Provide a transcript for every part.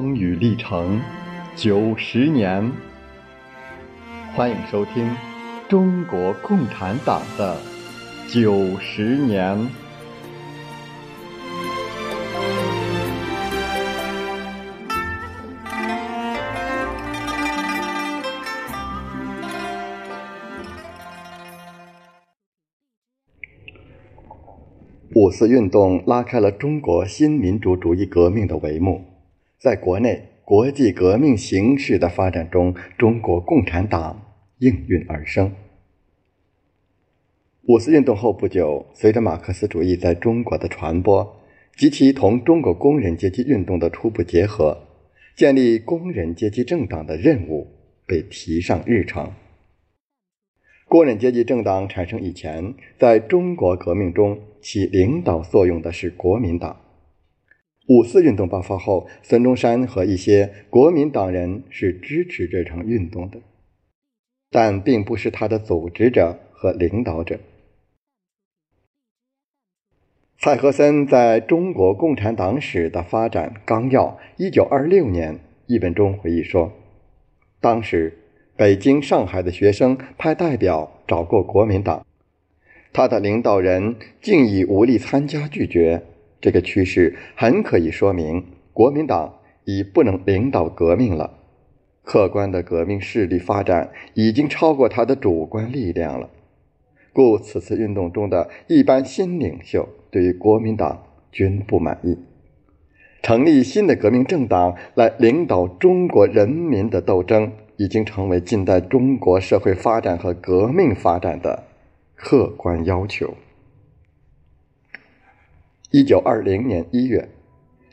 风雨历程九十年，欢迎收听中国共产党的九十年。五四运动拉开了中国新民主主义革命的帷幕，在国内国际革命形势的发展中，中国共产党应运而生。五四运动后不久，随着马克思主义在中国的传播及其同中国工人阶级运动的初步结合，建立工人阶级政党的任务被提上日程。工人阶级政党产生以前，在中国革命中起领导作用的是国民党。五四运动爆发后，孙中山和一些国民党人是支持这场运动的，但并不是他的组织者和领导者。蔡和森在《中国共产党史的发展纲要》一九二六年一文中回忆说，当时。北京、上海的学生派代表找过国民党，他的领导人竟以无力参加拒绝。这个趋势很可以说明，国民党已不能领导革命了。客观的革命势力发展已经超过他的主观力量了，故此次运动中的一般新领袖对于国民党均不满意，成立新的革命政党来领导中国人民的斗争。已经成为近代中国社会发展和革命发展的客观要求。一九二零年一月，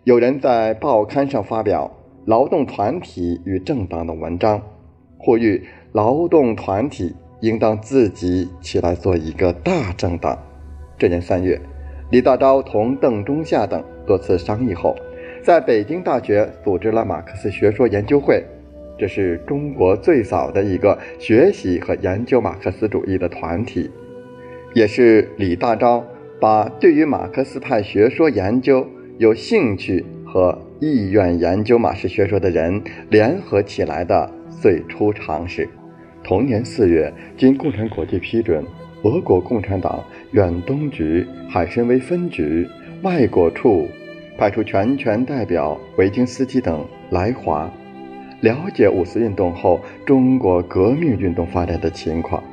有人在报刊上发表劳动团体与政党的文章，呼吁劳动团体应当自己起来做一个大政党。这年三月，李大钊同邓中夏等多次商议后，在北京大学组织了马克思学说研究会。这是中国最早的一个学习和研究马克思主义的团体，也是李大钊把对于马克思派学说研究有兴趣和意愿研究马氏学说的人联合起来的最初尝试。同年四月，经共产国际批准，俄国共产党远东局、海参崴分局、外国处派出全权代表维京斯基等来华。了解五四运动后中国革命运动发展的情况，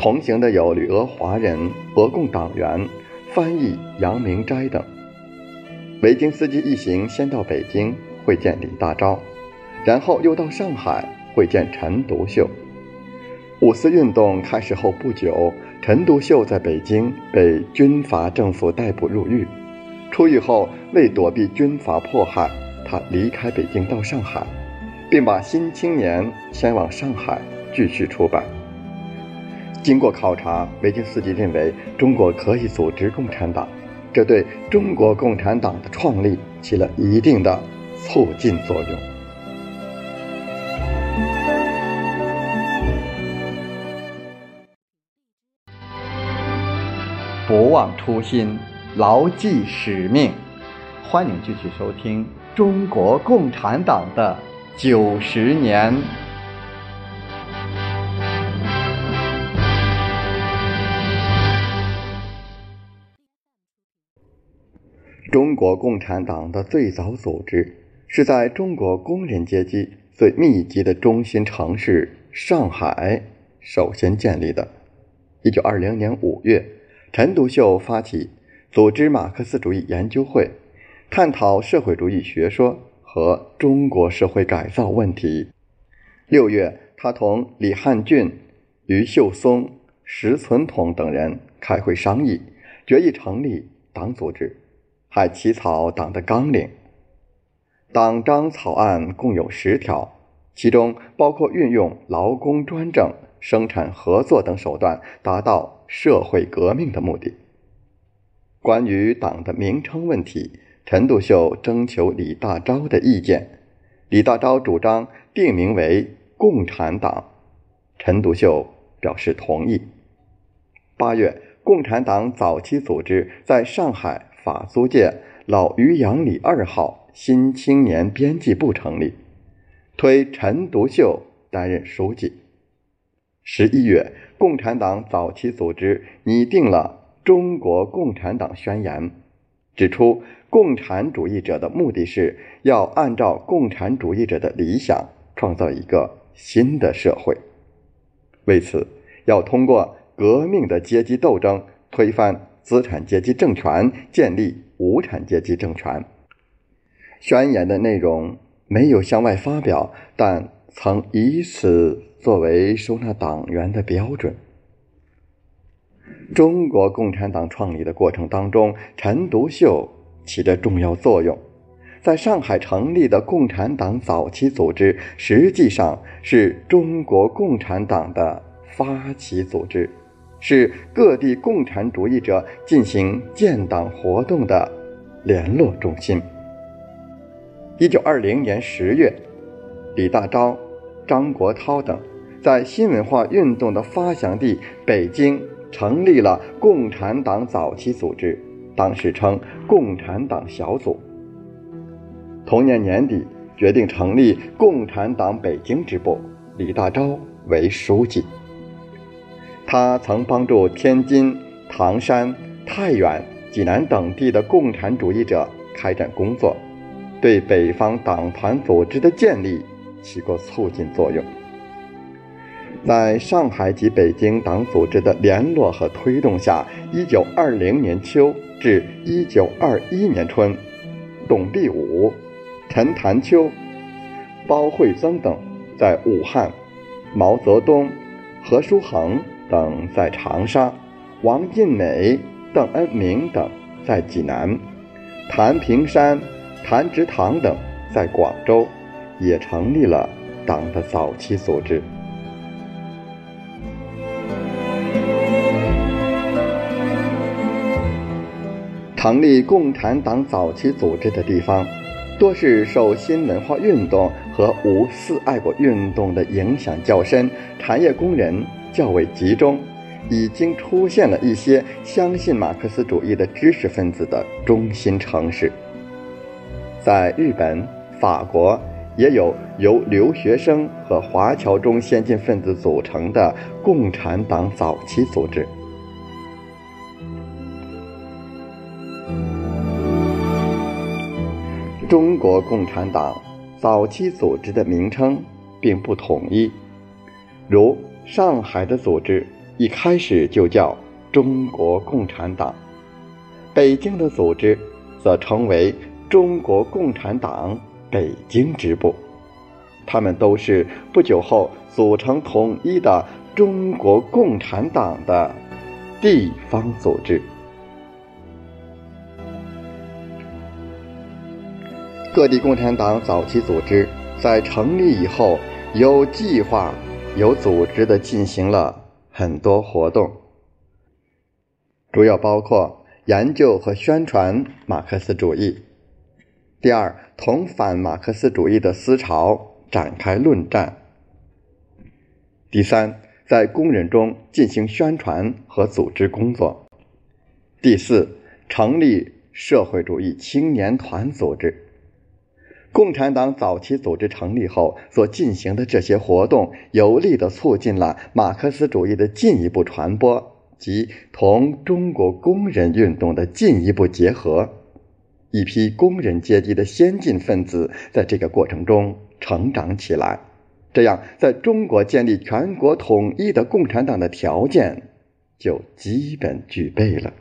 同行的有旅俄华人、俄共党员、翻译杨明斋等。维京斯基一行先到北京会见李大钊，然后又到上海会见陈独秀。五四运动开始后不久，陈独秀在北京被军阀政府逮捕入狱，出狱后为躲避军阀迫害，他离开北京到上海。并把《新青年》迁往上海继续出版。经过考察，维京斯基认为中国可以组织共产党，这对中国共产党的创立起了一定的促进作用。不忘初心，牢记使命。欢迎继续收听中国共产党的。九十年，国共产党的最早组织是在中国工人阶级最密集的中心城市上海首先建立的。一九二零年五月，陈独秀发起组织马克思主义研究会，探讨社会主义学说。和中国社会改造问题。六月，他同李汉俊、余秀松、石存统等人开会商议，决议成立党组织，还起草党的纲领。党章草案共有十条，其中包括运用劳工专政、生产合作等手段，达到社会革命的目的。关于党的名称问题。陈独秀征求李大钊的意见，李大钊主张定名为共产党，陈独秀表示同意。八月，共产党早期组织在上海法租界老渔阳里二号新青年编辑部成立，推陈独秀担任书记。十一月，共产党早期组织拟定了《中国共产党宣言》，指出共产主义者的目的是要按照共产主义者的理想，创造一个新的社会。为此，要通过革命的阶级斗争推翻资产阶级政权，建立无产阶级政权。宣言的内容没有向外发表，但曾以此作为收纳党员的标准。中国共产党创立的过程当中，陈独秀起着重要作用。在上海成立的共产党早期组织，实际上是中国共产党的发起组织，是各地共产主义者进行建党活动的联络中心。一九二零年十月，李大钊、张国焘等在新文化运动的发祥地北京成立了共产党早期组织，当时称共产党小组。同年年底，决定成立共产党北京支部，李大钊为书记。他曾帮助天津、唐山、太原、济南等地的共产主义者开展工作。对北方党团组织的建立起过促进作用。在上海及北京党组织的联络和推动下，一九二零年秋至一九二一年春，董必武、陈潭秋、包惠僧等在武汉，毛泽东、何书衡等在长沙，王尽美、邓恩铭等在济南，谭平山。谭植堂等在广州也成立了党的早期组织。成立共产党早期组织的地方，多是受新文化运动和五四爱国运动的影响较深、产业工人较为集中、已经出现了一些相信马克思主义的知识分子的中心城市。在日本、法国也有由留学生和华侨中先进分子组成的共产党早期组织。中国共产党早期组织的名称并不统一，如上海的组织一开始就叫中国共产党，北京的组织则称为。中国共产党北京支部，他们都是不久后组成统一的中国共产党的地方组织。各地共产党早期组织在成立以后，有计划、有组织的进行了很多活动，主要包括研究和宣传马克思主义。第二，同反马克思主义的思潮展开论战。第三，在工人中进行宣传和组织工作。第四，成立社会主义青年团组织。共产党早期组织成立后所进行的这些活动，有力的促进了马克思主义的进一步传播及同中国工人运动的进一步结合。一批工人阶级的先进分子在这个过程中成长起来，这样在中国建立全国统一的共产党的条件就基本具备了。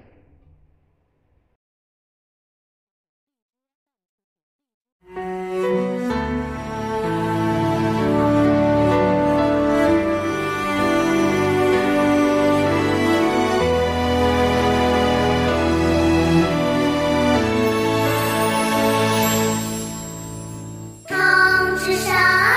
我把。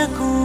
aku